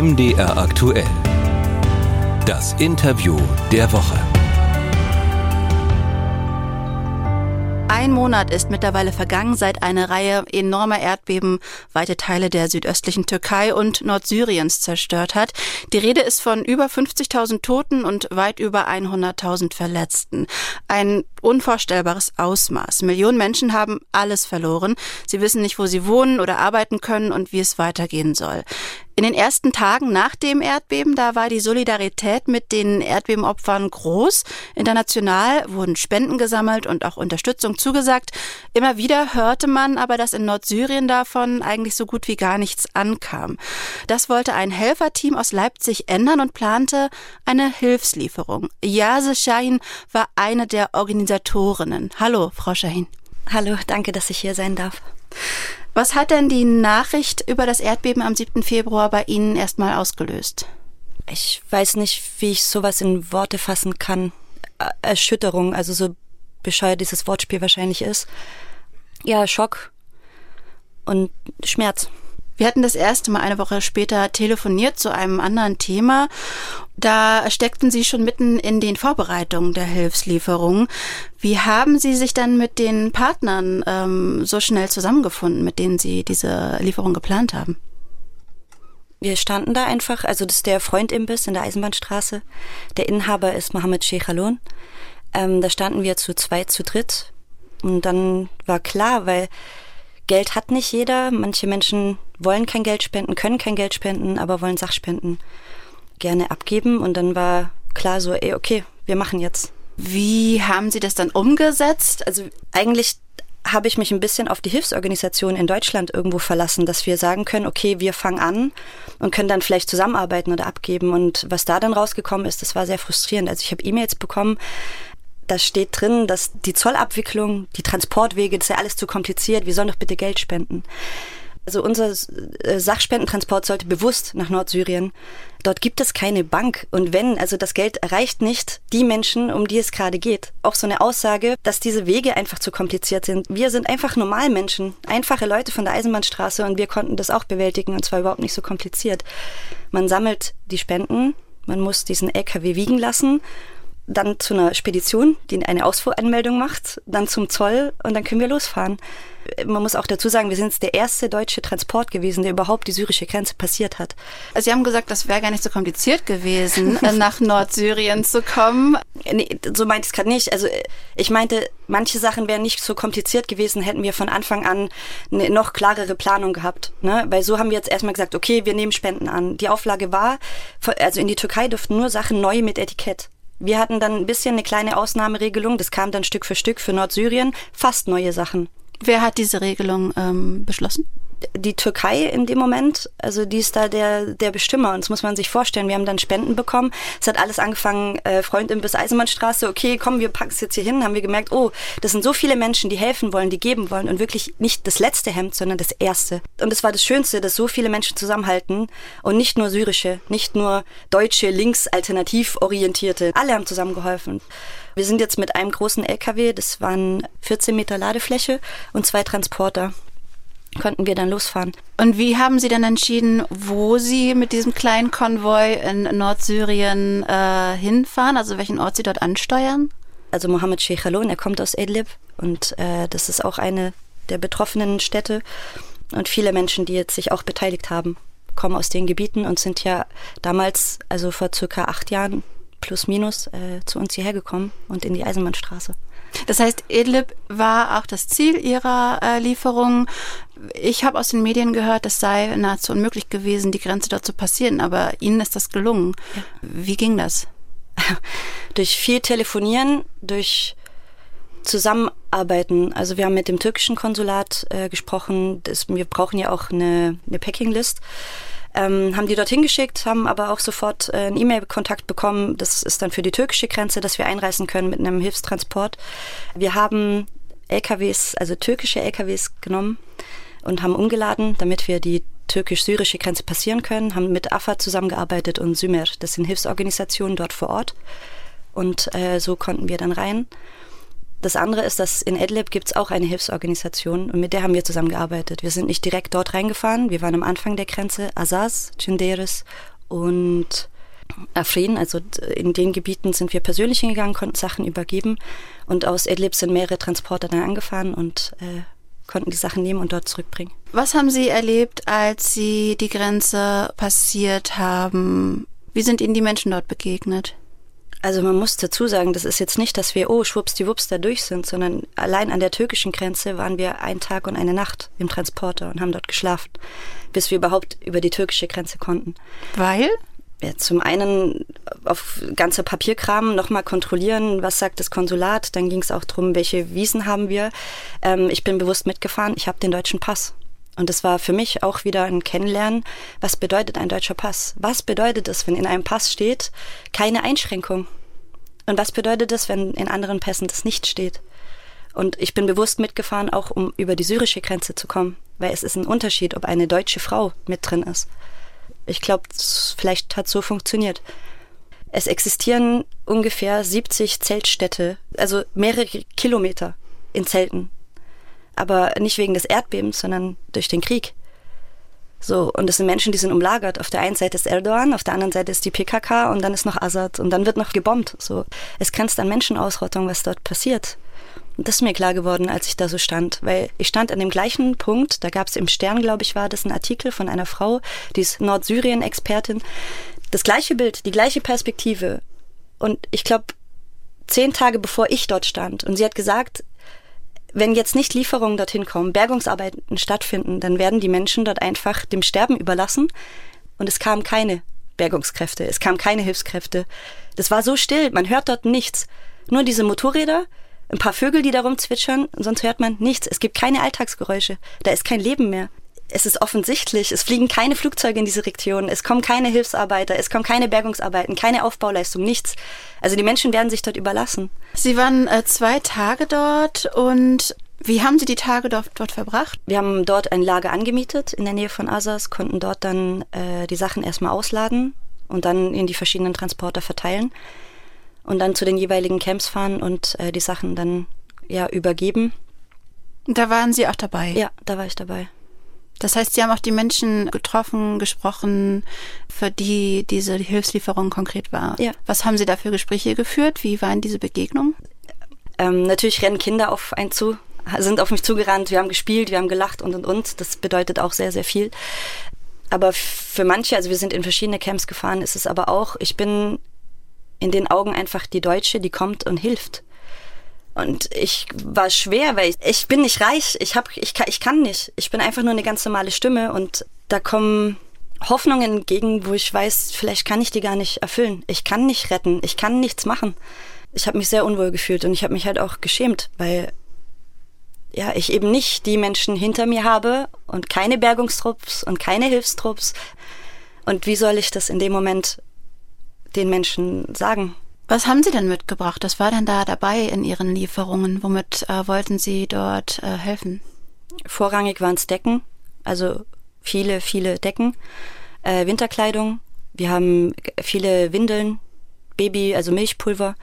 MDR aktuell. Das Interview der Woche. Ein Monat ist mittlerweile vergangen, seit eine Reihe enormer Erdbeben weite Teile der südöstlichen Türkei und Nordsyriens zerstört hat. Die Rede ist von über 50.000 Toten und weit über 100.000 Verletzten. Ein unvorstellbares Ausmaß. Millionen Menschen haben alles verloren. Sie wissen nicht, wo sie wohnen oder arbeiten können und wie es weitergehen soll. In den ersten Tagen nach dem Erdbeben, da war die Solidarität mit den Erdbebenopfern groß. International wurden Spenden gesammelt und auch Unterstützung zugesagt. Immer wieder hörte man aber, dass in Nordsyrien davon eigentlich so gut wie gar nichts ankam. Das wollte ein Helferteam aus Leipzig ändern und plante eine Hilfslieferung. Yase Shahin war eine der Organisatorinnen. Hallo, Frau Shahin. Hallo, danke, dass ich hier sein darf. Was hat denn die Nachricht über das Erdbeben am 7. Februar bei Ihnen erstmal ausgelöst? Ich weiß nicht, wie ich sowas in Worte fassen kann. Erschütterung, also so bescheuert dieses Wortspiel wahrscheinlich ist. Ja, Schock und Schmerz. Wir hatten das erste Mal eine Woche später telefoniert zu einem anderen Thema. Da steckten Sie schon mitten in den Vorbereitungen der Hilfslieferung. Wie haben Sie sich dann mit den Partnern ähm, so schnell zusammengefunden, mit denen Sie diese Lieferung geplant haben? Wir standen da einfach, also das ist der Freundimbiss in der Eisenbahnstraße. Der Inhaber ist Mohammed Shekhalon. Ähm, da standen wir zu zweit, zu dritt. Und dann war klar, weil Geld hat nicht jeder. Manche Menschen wollen kein Geld spenden, können kein Geld spenden, aber wollen Sachspenden gerne abgeben. Und dann war klar so, ey, okay, wir machen jetzt. Wie haben Sie das dann umgesetzt? Also eigentlich habe ich mich ein bisschen auf die Hilfsorganisation in Deutschland irgendwo verlassen, dass wir sagen können, okay, wir fangen an und können dann vielleicht zusammenarbeiten oder abgeben. Und was da dann rausgekommen ist, das war sehr frustrierend. Also ich habe E-Mails bekommen, da steht drin, dass die Zollabwicklung, die Transportwege, das ist ja alles zu kompliziert. Wir sollen doch bitte Geld spenden. Also unser äh, Sachspendentransport sollte bewusst nach Nordsyrien. Dort gibt es keine Bank. Und wenn, also das Geld erreicht nicht die Menschen, um die es gerade geht. Auch so eine Aussage, dass diese Wege einfach zu kompliziert sind. Wir sind einfach Normalmenschen, einfache Leute von der Eisenbahnstraße und wir konnten das auch bewältigen und zwar überhaupt nicht so kompliziert. Man sammelt die Spenden, man muss diesen LKW wiegen lassen dann zu einer Spedition, die eine Ausfuhranmeldung macht, dann zum Zoll und dann können wir losfahren. Man muss auch dazu sagen, wir sind der erste deutsche Transport gewesen, der überhaupt die syrische Grenze passiert hat. Also Sie haben gesagt, das wäre gar nicht so kompliziert gewesen, nach Nordsyrien zu kommen. Nee, so meinte ich es gerade nicht. Also ich meinte, manche Sachen wären nicht so kompliziert gewesen, hätten wir von Anfang an eine noch klarere Planung gehabt. Ne? Weil so haben wir jetzt erstmal gesagt, okay, wir nehmen Spenden an. Die Auflage war, also in die Türkei durften nur Sachen neu mit Etikett. Wir hatten dann ein bisschen eine kleine Ausnahmeregelung. Das kam dann Stück für Stück für Nordsyrien. Fast neue Sachen. Wer hat diese Regelung ähm, beschlossen? die Türkei in dem Moment, also die ist da der, der Bestimmer und das muss man sich vorstellen. Wir haben dann Spenden bekommen. Es hat alles angefangen, äh, Freundin bis Eisenbahnstraße, okay, komm, wir packen es jetzt hier hin, haben wir gemerkt, oh, das sind so viele Menschen, die helfen wollen, die geben wollen und wirklich nicht das letzte Hemd, sondern das erste. Und es war das Schönste, dass so viele Menschen zusammenhalten und nicht nur syrische, nicht nur deutsche, links alternativ orientierte. Alle haben zusammengeholfen. Wir sind jetzt mit einem großen LKW, das waren 14 Meter Ladefläche und zwei Transporter konnten wir dann losfahren. Und wie haben Sie dann entschieden, wo Sie mit diesem kleinen Konvoi in Nordsyrien äh, hinfahren, also welchen Ort Sie dort ansteuern? Also Mohammed Sheikh Halon, er kommt aus Idlib und äh, das ist auch eine der betroffenen Städte und viele Menschen, die jetzt sich auch beteiligt haben, kommen aus den Gebieten und sind ja damals, also vor circa acht Jahren plus minus, äh, zu uns hierher gekommen und in die Eisenbahnstraße. Das heißt, Idlib war auch das Ziel ihrer äh, Lieferung. Ich habe aus den Medien gehört, es sei nahezu unmöglich gewesen, die Grenze dort zu passieren, aber Ihnen ist das gelungen. Ja. Wie ging das? durch viel Telefonieren, durch Zusammenarbeiten. Also wir haben mit dem türkischen Konsulat äh, gesprochen. Das, wir brauchen ja auch eine, eine Packing-List ähm, haben die dorthin geschickt, haben aber auch sofort äh, einen E-Mail-Kontakt bekommen. Das ist dann für die türkische Grenze, dass wir einreisen können mit einem Hilfstransport. Wir haben LKWs, also türkische LKWs genommen und haben umgeladen, damit wir die türkisch-syrische Grenze passieren können, haben mit AFA zusammengearbeitet und Sümer, das sind Hilfsorganisationen dort vor Ort. Und äh, so konnten wir dann rein. Das andere ist, dass in Idlib gibt es auch eine Hilfsorganisation und mit der haben wir zusammengearbeitet. Wir sind nicht direkt dort reingefahren, wir waren am Anfang der Grenze, Azaz, Chinderis und Afrin, also in den Gebieten sind wir persönlich hingegangen, konnten Sachen übergeben und aus Idlib sind mehrere Transporter dann angefahren und äh, konnten die Sachen nehmen und dort zurückbringen. Was haben Sie erlebt, als Sie die Grenze passiert haben? Wie sind Ihnen die Menschen dort begegnet? Also man muss dazu sagen, das ist jetzt nicht, dass wir, oh, schwuppsdiwupps da durch sind, sondern allein an der türkischen Grenze waren wir einen Tag und eine Nacht im Transporter und haben dort geschlafen, bis wir überhaupt über die türkische Grenze konnten. Weil? ja, zum einen auf ganze Papierkram nochmal kontrollieren, was sagt das Konsulat. Dann ging es auch darum, welche Wiesen haben wir. Ähm, ich bin bewusst mitgefahren, ich habe den deutschen Pass. Und das war für mich auch wieder ein Kennenlernen, was bedeutet ein deutscher Pass? Was bedeutet es, wenn in einem Pass steht, keine Einschränkung? Und was bedeutet es, wenn in anderen Pässen das nicht steht? Und ich bin bewusst mitgefahren, auch um über die syrische Grenze zu kommen, weil es ist ein Unterschied, ob eine deutsche Frau mit drin ist. Ich glaube, vielleicht hat so funktioniert. Es existieren ungefähr 70 Zeltstädte, also mehrere Kilometer in Zelten. Aber nicht wegen des Erdbebens, sondern durch den Krieg. So, und es sind Menschen, die sind umlagert. Auf der einen Seite ist Erdogan, auf der anderen Seite ist die PKK und dann ist noch Assad und dann wird noch gebombt. So, es grenzt an Menschenausrottung, was dort passiert. Und das ist mir klar geworden, als ich da so stand, weil ich stand an dem gleichen Punkt, da gab es im Stern, glaube ich, war das ein Artikel von einer Frau, die ist Nordsyrien-Expertin. Das gleiche Bild, die gleiche Perspektive. Und ich glaube, zehn Tage bevor ich dort stand, und sie hat gesagt, wenn jetzt nicht Lieferungen dorthin kommen, Bergungsarbeiten stattfinden, dann werden die Menschen dort einfach dem Sterben überlassen. Und es kamen keine Bergungskräfte, es kamen keine Hilfskräfte. Das war so still, man hört dort nichts. Nur diese Motorräder, ein paar Vögel, die da rumzwitschern, sonst hört man nichts. Es gibt keine Alltagsgeräusche. Da ist kein Leben mehr. Es ist offensichtlich, es fliegen keine Flugzeuge in diese Region, es kommen keine Hilfsarbeiter, es kommen keine Bergungsarbeiten, keine Aufbauleistung, nichts. Also die Menschen werden sich dort überlassen. Sie waren äh, zwei Tage dort und wie haben Sie die Tage dort, dort, verbracht? Wir haben dort ein Lager angemietet in der Nähe von Asas, konnten dort dann äh, die Sachen erstmal ausladen und dann in die verschiedenen Transporter verteilen und dann zu den jeweiligen Camps fahren und äh, die Sachen dann ja übergeben. Da waren Sie auch dabei? Ja, da war ich dabei. Das heißt, Sie haben auch die Menschen getroffen, gesprochen, für die diese Hilfslieferung konkret war. Ja. Was haben Sie da für Gespräche geführt? Wie waren diese Begegnungen? Ähm, natürlich rennen Kinder auf einen zu, sind auf mich zugerannt, wir haben gespielt, wir haben gelacht und und und. Das bedeutet auch sehr, sehr viel. Aber für manche, also wir sind in verschiedene Camps gefahren, ist es aber auch, ich bin in den Augen einfach die Deutsche, die kommt und hilft. Und ich war schwer, weil ich, ich bin nicht reich, ich, hab, ich, kann, ich kann nicht. Ich bin einfach nur eine ganz normale Stimme und da kommen Hoffnungen entgegen, wo ich weiß, vielleicht kann ich die gar nicht erfüllen. Ich kann nicht retten, ich kann nichts machen. Ich habe mich sehr unwohl gefühlt und ich habe mich halt auch geschämt, weil ja, ich eben nicht die Menschen hinter mir habe und keine Bergungstrupps und keine Hilfstrupps. Und wie soll ich das in dem Moment den Menschen sagen. Was haben Sie denn mitgebracht? Was war denn da dabei in Ihren Lieferungen? Womit äh, wollten Sie dort äh, helfen? Vorrangig waren es Decken, also viele, viele Decken, äh, Winterkleidung. Wir haben viele Windeln, Baby, also Milchpulver.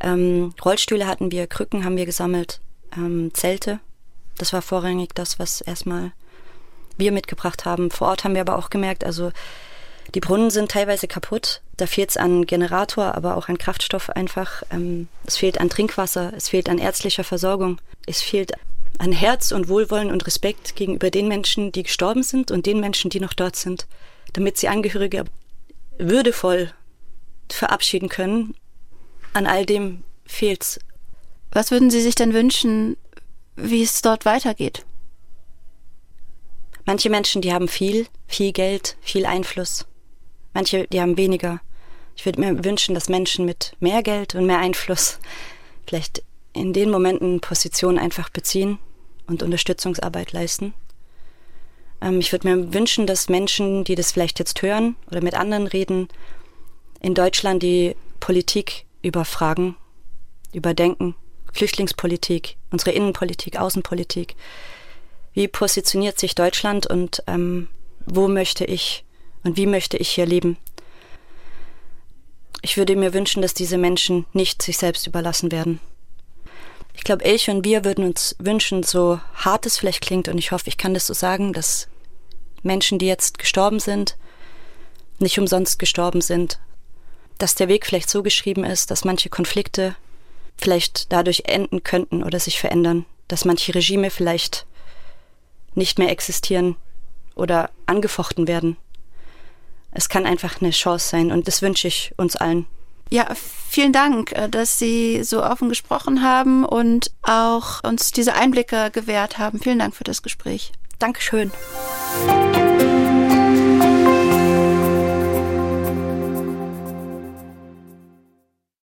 Ähm, Rollstühle hatten wir, Krücken haben wir gesammelt, ähm, Zelte. Das war vorrangig das, was erstmal wir mitgebracht haben. Vor Ort haben wir aber auch gemerkt, also die Brunnen sind teilweise kaputt. Da fehlt es an Generator, aber auch an Kraftstoff einfach. Ähm, es fehlt an Trinkwasser, es fehlt an ärztlicher Versorgung, es fehlt an Herz und Wohlwollen und Respekt gegenüber den Menschen, die gestorben sind und den Menschen, die noch dort sind, damit sie Angehörige würdevoll verabschieden können. An all dem fehlt's. Was würden Sie sich denn wünschen, wie es dort weitergeht? Manche Menschen, die haben viel, viel Geld, viel Einfluss. Manche, die haben weniger. Ich würde mir wünschen, dass Menschen mit mehr Geld und mehr Einfluss vielleicht in den Momenten Positionen einfach beziehen und Unterstützungsarbeit leisten. Ähm, ich würde mir wünschen, dass Menschen, die das vielleicht jetzt hören oder mit anderen reden, in Deutschland die Politik überfragen, überdenken, Flüchtlingspolitik, unsere Innenpolitik, Außenpolitik. Wie positioniert sich Deutschland und ähm, wo möchte ich und wie möchte ich hier leben. Ich würde mir wünschen, dass diese Menschen nicht sich selbst überlassen werden. Ich glaube, ich und wir würden uns wünschen, so hart es vielleicht klingt, und ich hoffe, ich kann das so sagen, dass Menschen, die jetzt gestorben sind, nicht umsonst gestorben sind, dass der Weg vielleicht so geschrieben ist, dass manche Konflikte vielleicht dadurch enden könnten oder sich verändern, dass manche Regime vielleicht nicht mehr existieren oder angefochten werden. Es kann einfach eine Chance sein und das wünsche ich uns allen. Ja, vielen Dank, äh, dass Sie so offen gesprochen haben und auch uns diese Einblicke gewährt haben. Vielen Dank für das Gespräch. Dankeschön.